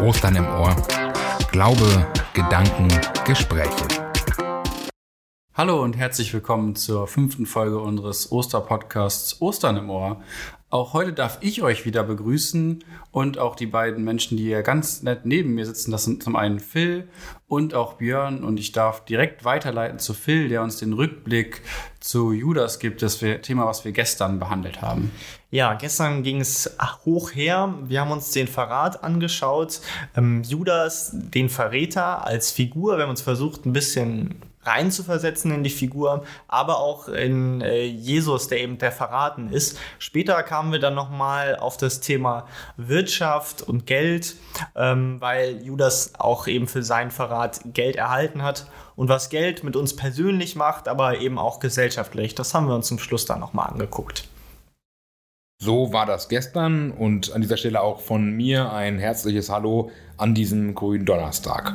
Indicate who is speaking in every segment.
Speaker 1: Ostern im Ohr. Glaube, Gedanken, Gespräche.
Speaker 2: Hallo und herzlich willkommen zur fünften Folge unseres Osterpodcasts Ostern im Ohr. Auch heute darf ich euch wieder begrüßen und auch die beiden Menschen, die hier ganz nett neben mir sitzen. Das sind zum einen Phil und auch Björn. Und ich darf direkt weiterleiten zu Phil, der uns den Rückblick zu Judas gibt, das Thema, was wir gestern behandelt haben.
Speaker 3: Ja, gestern ging es hoch her. Wir haben uns den Verrat angeschaut. Ähm, Judas, den Verräter als Figur. Wir haben uns versucht, ein bisschen reinzuversetzen in die Figur, aber auch in äh, Jesus, der eben der verraten ist. Später kamen wir dann nochmal auf das Thema Wirtschaft und Geld, ähm, weil Judas auch eben für seinen Verrat Geld erhalten hat und was Geld mit uns persönlich macht, aber eben auch gesellschaftlich. Das haben wir uns zum Schluss dann nochmal angeguckt.
Speaker 1: So war das gestern und an dieser Stelle auch von mir ein herzliches Hallo an diesem grünen Donnerstag.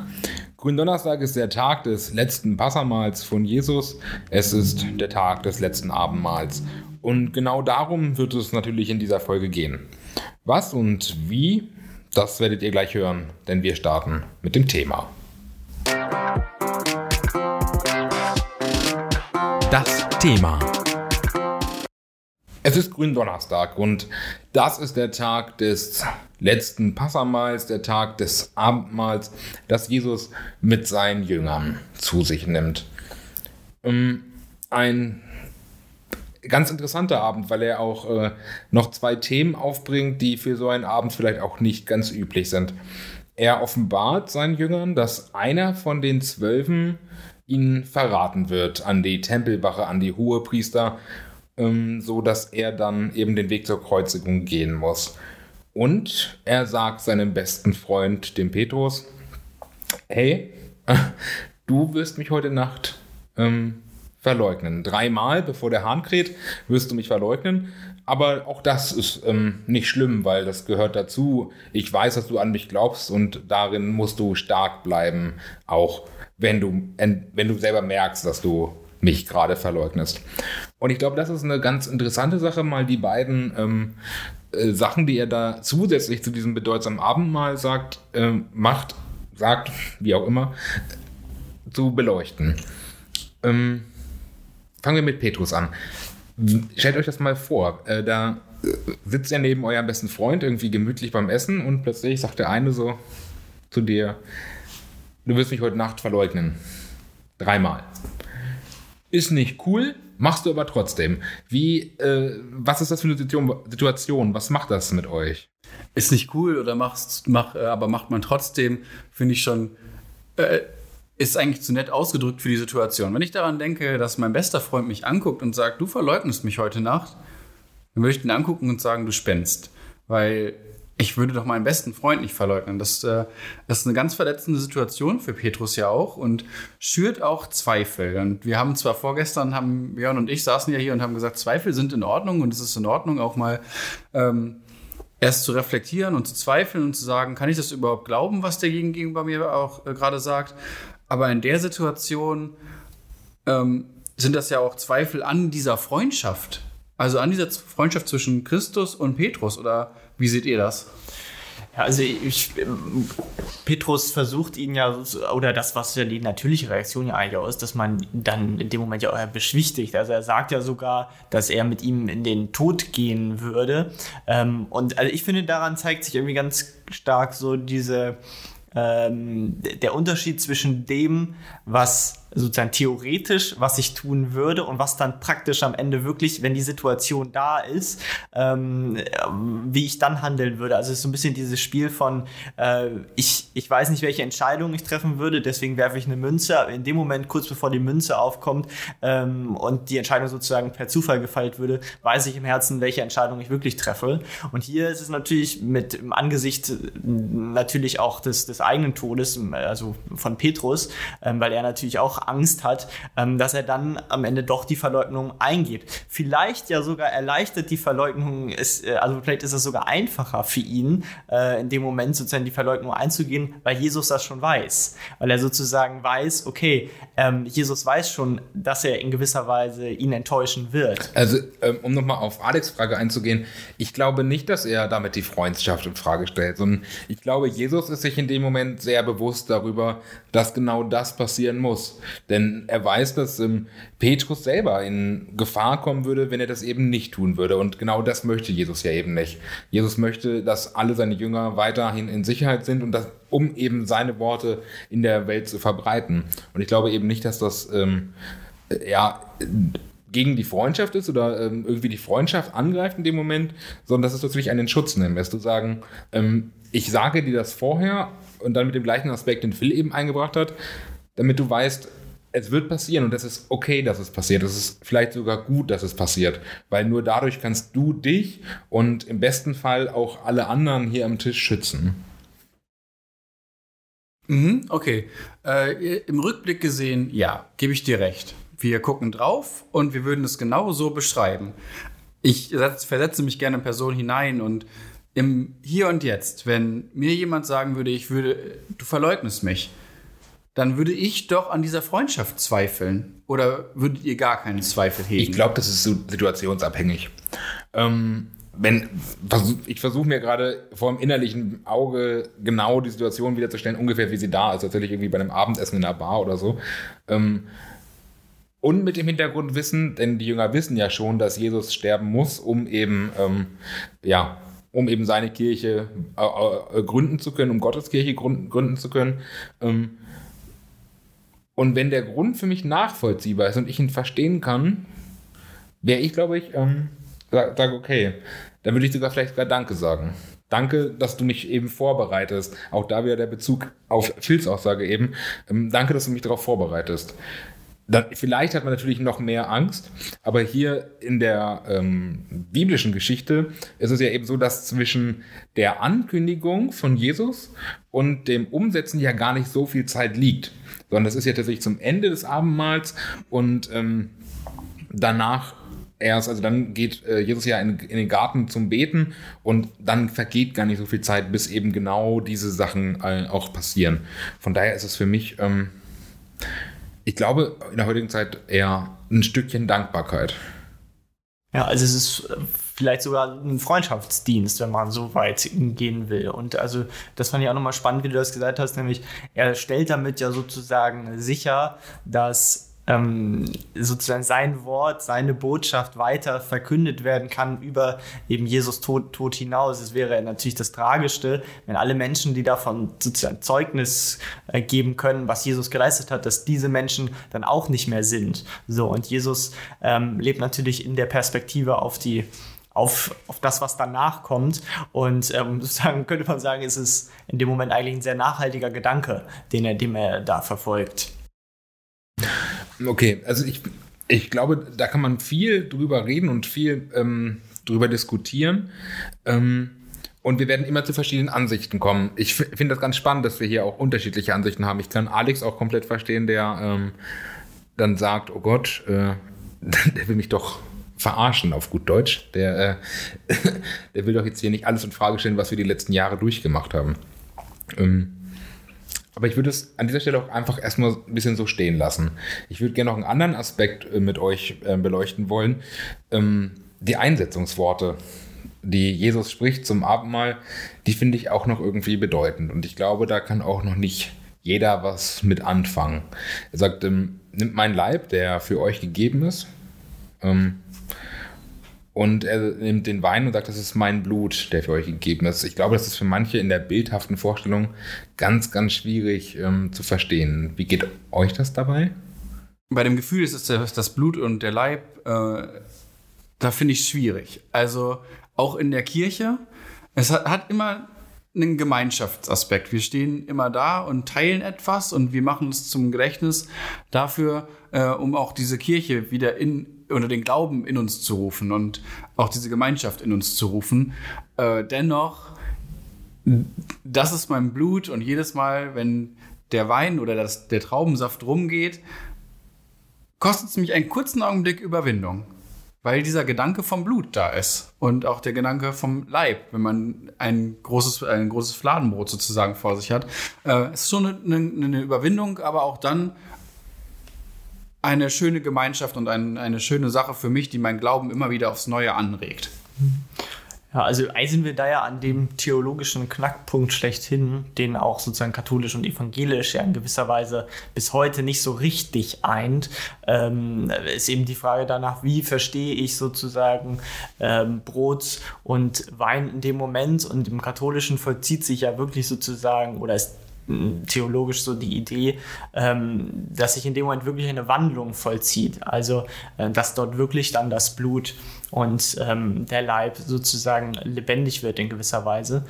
Speaker 1: Gründonnerstag ist der Tag des letzten Passamals von Jesus. Es ist der Tag des letzten Abendmahls. Und genau darum wird es natürlich in dieser Folge gehen. Was und wie, das werdet ihr gleich hören, denn wir starten mit dem Thema. Das Thema. Es ist Gründonnerstag und das ist der Tag des letzten Passamals, der Tag des Abendmahls, das Jesus mit seinen Jüngern zu sich nimmt. Ähm, ein ganz interessanter Abend, weil er auch äh, noch zwei Themen aufbringt, die für so einen Abend vielleicht auch nicht ganz üblich sind. Er offenbart seinen Jüngern, dass einer von den Zwölfen ihn verraten wird an die Tempelwache, an die Hohepriester ähm, so dass er dann eben den Weg zur Kreuzigung gehen muss. Und er sagt seinem besten Freund, dem Petrus, hey, du wirst mich heute Nacht ähm, verleugnen. Dreimal, bevor der Hahn kräht, wirst du mich verleugnen. Aber auch das ist ähm, nicht schlimm, weil das gehört dazu. Ich weiß, dass du an mich glaubst und darin musst du stark bleiben, auch wenn du, wenn du selber merkst, dass du mich gerade verleugnest. Und ich glaube, das ist eine ganz interessante Sache, mal die beiden ähm, äh, Sachen, die er da zusätzlich zu diesem bedeutsamen Abendmahl sagt, äh, macht, sagt, wie auch immer, zu beleuchten. Ähm, fangen wir mit Petrus an. Stellt euch das mal vor, äh, da äh, sitzt er neben eurem besten Freund irgendwie gemütlich beim Essen und plötzlich sagt der eine so zu dir, du wirst mich heute Nacht verleugnen. Dreimal. Ist nicht cool, machst du aber trotzdem. Wie, äh, was ist das für eine Situation? Was macht das mit euch?
Speaker 2: Ist nicht cool oder machst, mach, äh, aber macht man trotzdem, finde ich schon, äh, ist eigentlich zu nett ausgedrückt für die Situation. Wenn ich daran denke, dass mein bester Freund mich anguckt und sagt, du verleugnest mich heute Nacht, dann würde ich ihn angucken und sagen, du spennst. Weil ich würde doch meinen besten Freund nicht verleugnen. Das, äh, das ist eine ganz verletzende Situation für Petrus ja auch und schürt auch Zweifel. Und wir haben zwar vorgestern, haben Björn und ich saßen ja hier und haben gesagt, Zweifel sind in Ordnung und es ist in Ordnung, auch mal ähm, erst zu reflektieren und zu zweifeln und zu sagen, kann ich das überhaupt glauben, was der Gegenüber mir auch äh, gerade sagt? Aber in der Situation ähm, sind das ja auch Zweifel an dieser Freundschaft. Also an dieser Freundschaft zwischen Christus und Petrus oder wie seht ihr das?
Speaker 3: Ja, also ich, Petrus versucht ihn ja, oder das, was ja die natürliche Reaktion ja eigentlich auch ist, dass man dann in dem Moment ja auch beschwichtigt. Also er sagt ja sogar, dass er mit ihm in den Tod gehen würde. Ähm, und also ich finde, daran zeigt sich irgendwie ganz stark so diese, ähm, der Unterschied zwischen dem, was sozusagen theoretisch, was ich tun würde und was dann praktisch am Ende wirklich, wenn die Situation da ist, ähm, wie ich dann handeln würde. Also es ist so ein bisschen dieses Spiel von, äh, ich, ich weiß nicht, welche Entscheidung ich treffen würde, deswegen werfe ich eine Münze. In dem Moment, kurz bevor die Münze aufkommt ähm, und die Entscheidung sozusagen per Zufall gefeilt würde, weiß ich im Herzen, welche Entscheidung ich wirklich treffe. Und hier ist es natürlich mit im Angesicht natürlich auch des, des eigenen Todes, also von Petrus, ähm, weil er natürlich auch Angst hat, ähm, dass er dann am Ende doch die Verleugnung eingeht. Vielleicht ja sogar erleichtert die Verleugnung, ist, äh, also vielleicht ist es sogar einfacher für ihn, äh, in dem Moment sozusagen die Verleugnung einzugehen, weil Jesus das schon weiß. Weil er sozusagen weiß, okay, ähm, Jesus weiß schon, dass er in gewisser Weise ihn enttäuschen wird.
Speaker 1: Also, ähm, um nochmal auf Alex' Frage einzugehen, ich glaube nicht, dass er damit die Freundschaft in Frage stellt, sondern ich glaube, Jesus ist sich in dem Moment sehr bewusst darüber, dass genau das passieren muss. Denn er weiß, dass ähm, Petrus selber in Gefahr kommen würde, wenn er das eben nicht tun würde. Und genau das möchte Jesus ja eben nicht. Jesus möchte, dass alle seine Jünger weiterhin in Sicherheit sind und das, um eben seine Worte in der Welt zu verbreiten. Und ich glaube eben nicht, dass das ähm, ja gegen die Freundschaft ist oder ähm, irgendwie die Freundschaft angreift in dem Moment, sondern dass es natürlich einen Schutz nimmt. Dass du sagen, ähm, ich sage dir das vorher und dann mit dem gleichen Aspekt, den Phil eben eingebracht hat, damit du weißt, es wird passieren und es ist okay, dass es passiert. Es ist vielleicht sogar gut, dass es passiert, weil nur dadurch kannst du dich und im besten Fall auch alle anderen hier am Tisch schützen.
Speaker 2: Mhm, okay. Äh, Im Rückblick gesehen, ja, gebe ich dir recht. Wir gucken drauf und wir würden es genau so beschreiben. Ich versetze mich gerne in Person hinein und im Hier und Jetzt, wenn mir jemand sagen würde, ich würde, du verleugnest mich, dann würde ich doch an dieser Freundschaft zweifeln. Oder würdet ihr gar keinen Zweifel hegen?
Speaker 1: Ich glaube, das ist situationsabhängig. Ähm, wenn, ich versuche mir gerade vor dem innerlichen Auge genau die Situation wiederzustellen, ungefähr wie sie da ist, tatsächlich irgendwie bei einem Abendessen in einer Bar oder so. Ähm, und mit dem Hintergrundwissen, denn die Jünger wissen ja schon, dass Jesus sterben muss, um eben, ähm, ja, um eben seine Kirche äh, äh, gründen zu können, um Gottes Kirche gründen, gründen zu können. Ähm, und wenn der Grund für mich nachvollziehbar ist und ich ihn verstehen kann, wäre ich, glaube ich, ähm, sage, sag, okay, dann würde ich sogar vielleicht sogar Danke sagen. Danke, dass du mich eben vorbereitest. Auch da wieder der Bezug auf Phils Aussage eben. Ähm, danke, dass du mich darauf vorbereitest. Dann, vielleicht hat man natürlich noch mehr Angst, aber hier in der ähm, biblischen Geschichte ist es ja eben so, dass zwischen der Ankündigung von Jesus und dem Umsetzen ja gar nicht so viel Zeit liegt, sondern das ist ja tatsächlich zum Ende des Abendmahls und ähm, danach erst, also dann geht äh, Jesus ja in, in, den Garten zum Beten und dann vergeht gar nicht so viel Zeit, bis eben genau diese Sachen äh, auch passieren. Von daher ist es für mich ähm, ich glaube, in der heutigen Zeit eher ein Stückchen Dankbarkeit.
Speaker 3: Ja, also es ist äh, vielleicht sogar ein Freundschaftsdienst, wenn man so weit gehen will. Und also das fand ich auch nochmal spannend, wie du das gesagt hast, nämlich er stellt damit ja sozusagen sicher, dass ähm, sozusagen sein Wort, seine Botschaft weiter verkündet werden kann über eben Jesus Tod, Tod hinaus. Es wäre natürlich das Tragischste, wenn alle Menschen, die davon sozusagen Zeugnis äh, geben können, was Jesus geleistet hat, dass diese Menschen dann auch nicht mehr sind. So, und Jesus ähm, lebt natürlich in der Perspektive auf die auf, auf das, was danach kommt. Und ähm, sozusagen könnte man sagen, ist es in dem Moment eigentlich ein sehr nachhaltiger Gedanke, den er, den er da verfolgt.
Speaker 1: Okay, also ich, ich glaube, da kann man viel drüber reden und viel ähm, drüber diskutieren. Ähm, und wir werden immer zu verschiedenen Ansichten kommen. Ich finde das ganz spannend, dass wir hier auch unterschiedliche Ansichten haben. Ich kann Alex auch komplett verstehen, der ähm, dann sagt, oh Gott, äh, der will mich doch verarschen auf gut Deutsch. Der, äh, der will doch jetzt hier nicht alles in Frage stellen, was wir die letzten Jahre durchgemacht haben. Ähm, aber ich würde es an dieser Stelle auch einfach erstmal ein bisschen so stehen lassen. Ich würde gerne noch einen anderen Aspekt äh, mit euch äh, beleuchten wollen. Ähm, die Einsetzungsworte, die Jesus spricht zum Abendmahl, die finde ich auch noch irgendwie bedeutend. Und ich glaube, da kann auch noch nicht jeder was mit anfangen. Er sagt, ähm, nimmt mein Leib, der für euch gegeben ist, ähm, und er nimmt den Wein und sagt, das ist mein Blut, der für euch gegeben ist. Ich glaube, das ist für manche in der bildhaften Vorstellung ganz, ganz schwierig ähm, zu verstehen. Wie geht euch das dabei?
Speaker 2: Bei dem Gefühl ist es das Blut und der Leib, äh, da finde ich es schwierig. Also auch in der Kirche, es hat, hat immer einen Gemeinschaftsaspekt. Wir stehen immer da und teilen etwas und wir machen es zum Gedächtnis dafür, äh, um auch diese Kirche wieder in oder den Glauben in uns zu rufen und auch diese Gemeinschaft in uns zu rufen. Äh, dennoch, das ist mein Blut und jedes Mal, wenn der Wein oder das, der Traubensaft rumgeht, kostet es mich einen kurzen Augenblick Überwindung. Weil dieser Gedanke vom Blut da ist. Und auch der Gedanke vom Leib, wenn man ein großes, ein großes Fladenbrot sozusagen vor sich hat. Äh, ist schon eine, eine Überwindung, aber auch dann eine schöne Gemeinschaft und ein, eine schöne Sache für mich, die mein Glauben immer wieder aufs Neue anregt.
Speaker 3: Ja, also sind wir da ja an dem theologischen Knackpunkt schlechthin, den auch sozusagen katholisch und evangelisch ja in gewisser Weise bis heute nicht so richtig eint. Ähm, ist eben die Frage danach, wie verstehe ich sozusagen ähm, Brot und Wein in dem Moment und im katholischen vollzieht sich ja wirklich sozusagen oder ist theologisch so die Idee, ähm, dass sich in dem Moment wirklich eine Wandlung vollzieht. Also, äh, dass dort wirklich dann das Blut und ähm, der Leib sozusagen lebendig wird in gewisser Weise.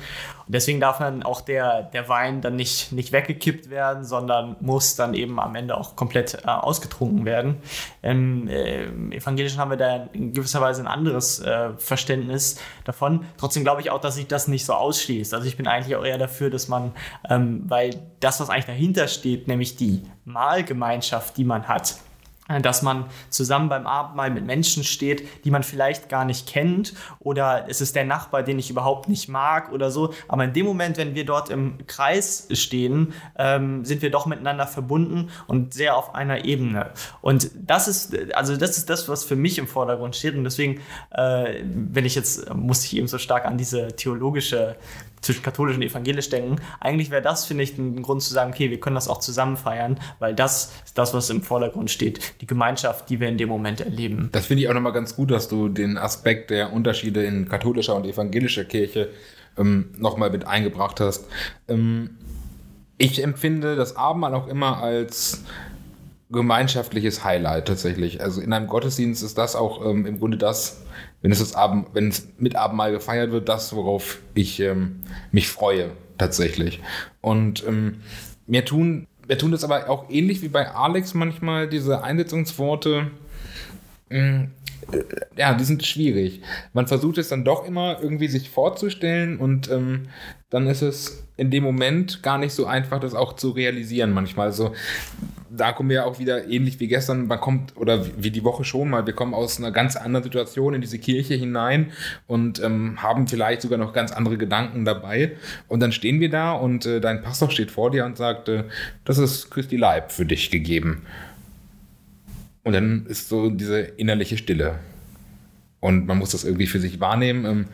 Speaker 3: Und deswegen darf dann auch der, der Wein dann nicht, nicht weggekippt werden, sondern muss dann eben am Ende auch komplett äh, ausgetrunken werden. Im äh, Evangelischen haben wir da in gewisser Weise ein anderes äh, Verständnis davon. Trotzdem glaube ich auch, dass sich das nicht so ausschließt. Also ich bin eigentlich auch eher dafür, dass man, ähm, weil das, was eigentlich dahinter steht, nämlich die Mahlgemeinschaft, die man hat, dass man zusammen beim Abendmahl mit Menschen steht, die man vielleicht gar nicht kennt oder es ist der Nachbar, den ich überhaupt nicht mag oder so. Aber in dem Moment, wenn wir dort im Kreis stehen, ähm, sind wir doch miteinander verbunden und sehr auf einer Ebene. Und das ist, also das ist das, was für mich im Vordergrund steht. Und deswegen, äh, wenn ich jetzt, muss ich eben so stark an diese theologische zwischen katholisch und evangelisch denken. Eigentlich wäre das, finde ich, ein Grund zu sagen, okay, wir können das auch zusammen feiern, weil das ist das, was im Vordergrund steht. Die Gemeinschaft, die wir in dem Moment erleben.
Speaker 1: Das finde ich auch nochmal ganz gut, dass du den Aspekt der Unterschiede in katholischer und evangelischer Kirche ähm, nochmal mit eingebracht hast. Ähm, ich empfinde das Abendmahl auch immer als gemeinschaftliches Highlight tatsächlich. Also in einem Gottesdienst ist das auch ähm, im Grunde das, wenn es, das Abend, wenn es mit Abendmahl gefeiert wird, das, worauf ich ähm, mich freue tatsächlich. Und ähm, mir tun, mir tun das aber auch ähnlich wie bei Alex manchmal diese Einsetzungsworte. Mh, äh, ja, die sind schwierig. Man versucht es dann doch immer irgendwie sich vorzustellen und ähm, dann ist es in dem Moment gar nicht so einfach, das auch zu realisieren manchmal. Also da kommen wir auch wieder ähnlich wie gestern, man kommt, oder wie die Woche schon mal, wir kommen aus einer ganz anderen Situation in diese Kirche hinein und ähm, haben vielleicht sogar noch ganz andere Gedanken dabei. Und dann stehen wir da und äh, dein Pastor steht vor dir und sagt, äh, das ist Christi Leib für dich gegeben. Und dann ist so diese innerliche Stille. Und man muss das irgendwie für sich wahrnehmen. Ähm,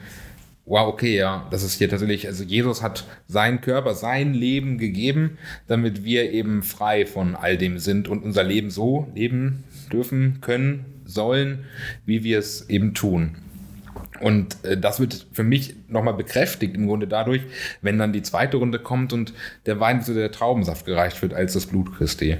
Speaker 1: wow, okay, ja, das ist hier tatsächlich, also Jesus hat seinen Körper, sein Leben gegeben, damit wir eben frei von all dem sind und unser Leben so leben dürfen, können, sollen, wie wir es eben tun. Und äh, das wird für mich nochmal bekräftigt im Grunde dadurch, wenn dann die zweite Runde kommt und der Wein zu der Traubensaft gereicht wird als das Blut Christi.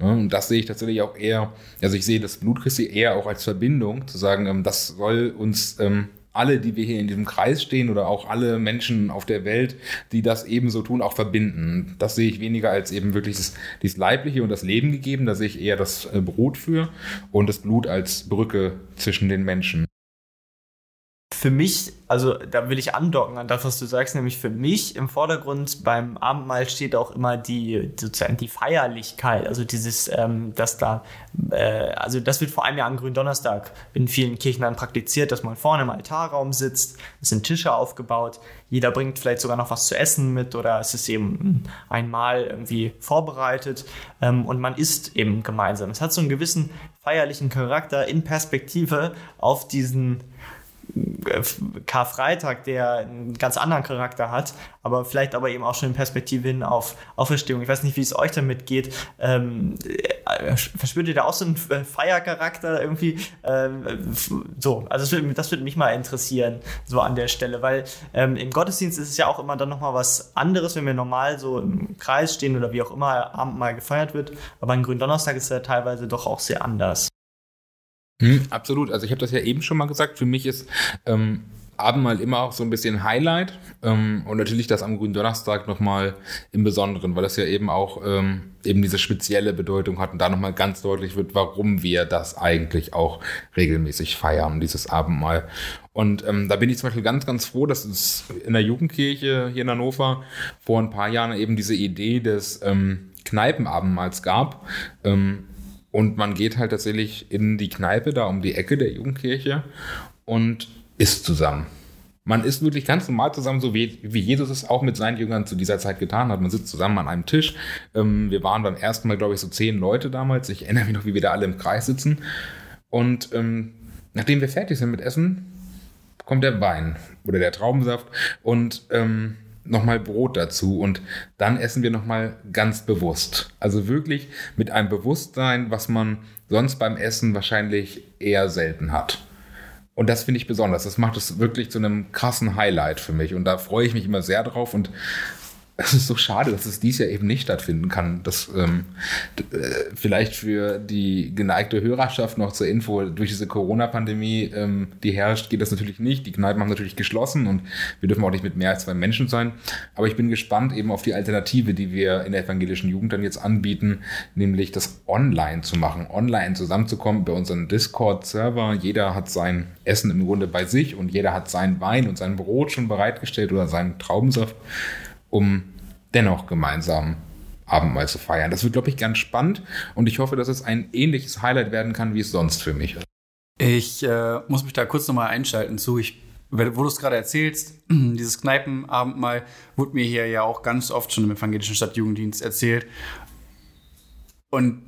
Speaker 1: Ja, und das sehe ich tatsächlich auch eher, also ich sehe das Blut Christi eher auch als Verbindung, zu sagen, ähm, das soll uns ähm, alle, die wir hier in diesem Kreis stehen oder auch alle Menschen auf der Welt, die das ebenso tun, auch verbinden. Das sehe ich weniger als eben wirklich das, dieses Leibliche und das Leben gegeben. Da sehe ich eher das äh, Brot für und das Blut als Brücke zwischen den Menschen
Speaker 3: für mich, also da will ich andocken an das, was du sagst, nämlich für mich im Vordergrund beim Abendmahl steht auch immer die sozusagen die Feierlichkeit, also dieses, ähm, dass da, äh, also das wird vor allem ja am Gründonnerstag in vielen Kirchen dann praktiziert, dass man vorne im Altarraum sitzt, es sind Tische aufgebaut, jeder bringt vielleicht sogar noch was zu essen mit oder es ist eben einmal irgendwie vorbereitet ähm, und man isst eben gemeinsam. Es hat so einen gewissen feierlichen Charakter in Perspektive auf diesen Karfreitag, der einen ganz anderen Charakter hat, aber vielleicht aber eben auch schon in Perspektive hin auf Auferstehung. Ich weiß nicht, wie es euch damit geht. Ähm, äh, verspürt ihr da auch so einen Feiercharakter irgendwie? Ähm, so, also das würde, das mich mal interessieren, so an der Stelle, weil ähm, im Gottesdienst ist es ja auch immer dann nochmal was anderes, wenn wir normal so im Kreis stehen oder wie auch immer Abendmahl gefeiert wird, aber ein Gründonnerstag ist ja teilweise doch auch sehr anders.
Speaker 1: Hm, absolut. Also ich habe das ja eben schon mal gesagt. Für mich ist ähm, Abendmahl immer auch so ein bisschen Highlight ähm, und natürlich das am grünen Donnerstag nochmal im Besonderen, weil das ja eben auch ähm, eben diese spezielle Bedeutung hat und da nochmal ganz deutlich wird, warum wir das eigentlich auch regelmäßig feiern, dieses Abendmahl. Und ähm, da bin ich zum Beispiel ganz, ganz froh, dass es in der Jugendkirche hier in Hannover vor ein paar Jahren eben diese Idee des ähm, Kneipenabendmahls gab. Ähm, Und man geht halt tatsächlich in die Kneipe da um die Ecke der Jugendkirche und isst zusammen. Man ist wirklich ganz normal zusammen, so wie, wie Jesus es auch mit seinen Jüngern zu dieser Zeit getan hat. Man sitzt zusammen an einem Tisch. Ähm, wir waren beim ersten Mal, glaube ich, so zehn Leute damals. Ich erinnere mich noch, wie wir da alle im Kreis sitzen. Und ähm, nachdem wir fertig sind mit Essen, kommt der Wein oder der Traubensaft und ähm, nochmal Brot dazu und dann essen wir nochmal ganz bewusst. Also wirklich mit einem Bewusstsein, was man sonst beim Essen wahrscheinlich eher selten hat. Und das finde ich besonders. Das macht es wirklich zu einem krassen Highlight für mich. Und da freue ich mich immer sehr drauf. Und es ist so schade, dass es dies Jahr eben nicht stattfinden kann. Das ähm, äh, vielleicht für die geneigte Hörerschaft noch zur Info, durch diese Corona-Pandemie, ähm, die herrscht, geht das natürlich nicht. Die Kneipen haben natürlich geschlossen und wir dürfen auch nicht mit mehr als zwei Menschen sein. Aber ich bin gespannt eben auf die Alternative, die wir in der evangelischen Jugend dann jetzt anbieten, nämlich das online zu machen, online zusammenzukommen bei unseren Discord-Server. Jeder hat sein Essen im Grunde bei sich und jeder hat seinen Wein und sein Brot schon bereitgestellt oder seinen Traubensaft um dennoch gemeinsam Abendmahl zu feiern. Das wird, glaube ich, ganz spannend und ich hoffe, dass es ein ähnliches Highlight werden kann, wie es sonst für mich ist.
Speaker 2: Ich äh, muss mich da kurz nochmal einschalten zu. Ich, wo du es gerade erzählst, dieses Kneipenabendmahl wurde mir hier ja auch ganz oft schon im evangelischen Stadtjugenddienst erzählt. Und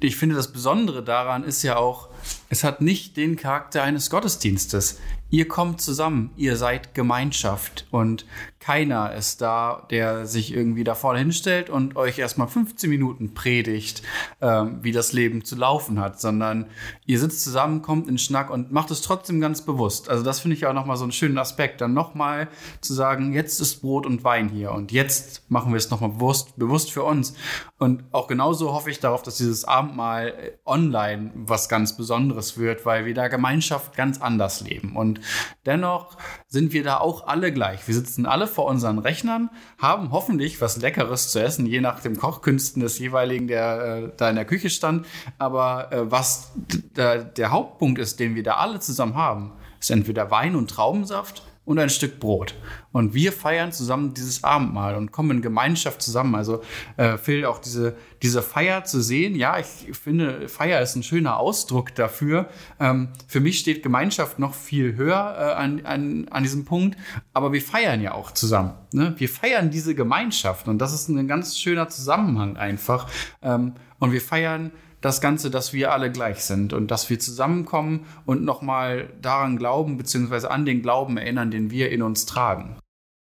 Speaker 2: ich finde, das Besondere daran ist ja auch, es hat nicht den Charakter eines Gottesdienstes. Ihr kommt zusammen, ihr seid Gemeinschaft und keiner ist da, der sich irgendwie da vorne hinstellt und euch erstmal 15 Minuten predigt, ähm, wie das Leben zu laufen hat, sondern ihr sitzt zusammen, kommt in Schnack und macht es trotzdem ganz bewusst. Also das finde ich auch nochmal so einen schönen Aspekt, dann nochmal zu sagen, jetzt ist Brot und Wein hier und jetzt machen wir es nochmal bewusst, bewusst für uns. Und auch genauso hoffe ich darauf, dass dieses Abendmahl online was ganz Besonderes wird, weil wir da Gemeinschaft ganz anders leben. Und dennoch sind wir da auch alle gleich. Wir sitzen alle vor unseren Rechnern, haben hoffentlich was Leckeres zu essen, je nach den Kochkünsten des jeweiligen, der äh, da in der Küche stand. Aber äh, was der Hauptpunkt ist, den wir da alle zusammen haben, ist entweder Wein und Traubensaft und ein Stück Brot. Und wir feiern zusammen dieses Abendmahl und kommen in Gemeinschaft zusammen. Also äh, Phil, auch diese, diese Feier zu sehen, ja, ich finde, Feier ist ein schöner Ausdruck dafür. Ähm, für mich steht Gemeinschaft noch viel höher äh, an, an, an diesem Punkt, aber wir feiern ja auch zusammen. Ne? Wir feiern diese Gemeinschaft und das ist ein ganz schöner Zusammenhang einfach. Ähm, und wir feiern das Ganze, dass wir alle gleich sind und dass wir zusammenkommen und nochmal daran glauben, beziehungsweise an den Glauben erinnern, den wir in uns tragen.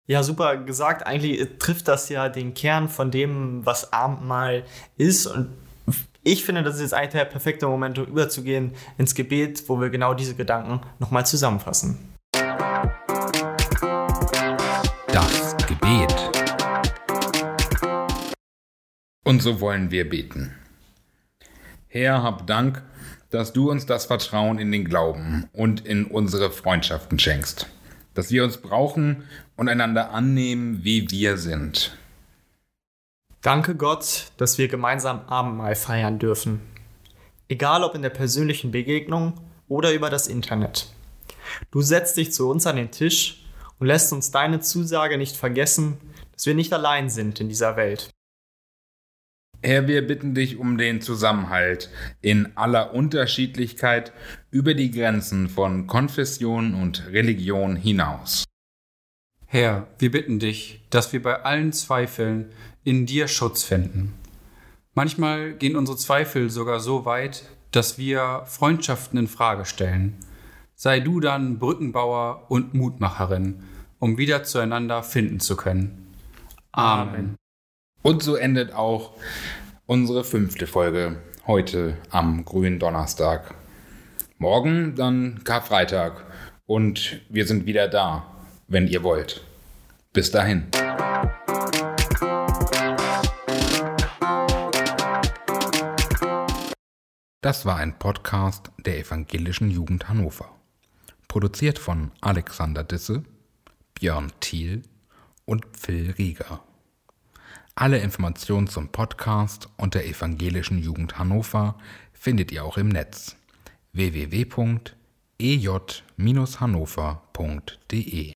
Speaker 3: Ja, super gesagt. Eigentlich trifft das ja den Kern von dem, was Abendmahl ist. Und ich finde, das ist jetzt eigentlich der perfekte Moment, um überzugehen ins Gebet, wo wir genau diese Gedanken nochmal zusammenfassen.
Speaker 1: Das Gebet. Und so wollen wir beten. Herr, hab Dank, dass du uns das Vertrauen in den Glauben und in unsere Freundschaften schenkst, dass wir uns brauchen und einander annehmen, wie wir sind.
Speaker 3: Danke Gott, dass wir gemeinsam Abendmahl feiern dürfen. Egal ob in der persönlichen Begegnung oder über das Internet. Du setzt dich zu uns an den Tisch und lässt uns deine Zusage nicht vergessen, dass wir nicht allein sind in dieser Welt.
Speaker 1: Herr, wir bitten dich um den Zusammenhalt in aller Unterschiedlichkeit über die Grenzen von Konfession und Religion hinaus.
Speaker 2: Herr, wir bitten dich, dass wir bei allen Zweifeln in dir Schutz finden. Manchmal gehen unsere Zweifel sogar so weit, dass wir Freundschaften in Frage stellen. Sei du dann Brückenbauer und Mutmacherin, um wieder zueinander finden zu können. Amen.
Speaker 1: Und so endet auch unsere fünfte Folge heute am grünen Donnerstag. Morgen dann Karfreitag und wir sind wieder da, wenn ihr wollt. Bis dahin. Das war ein Podcast der Evangelischen Jugend Hannover. Produziert von Alexander Disse, Björn Thiel und Phil Rieger. Alle Informationen zum Podcast und der Evangelischen Jugend Hannover findet ihr auch im Netz. www.ej-hannover.de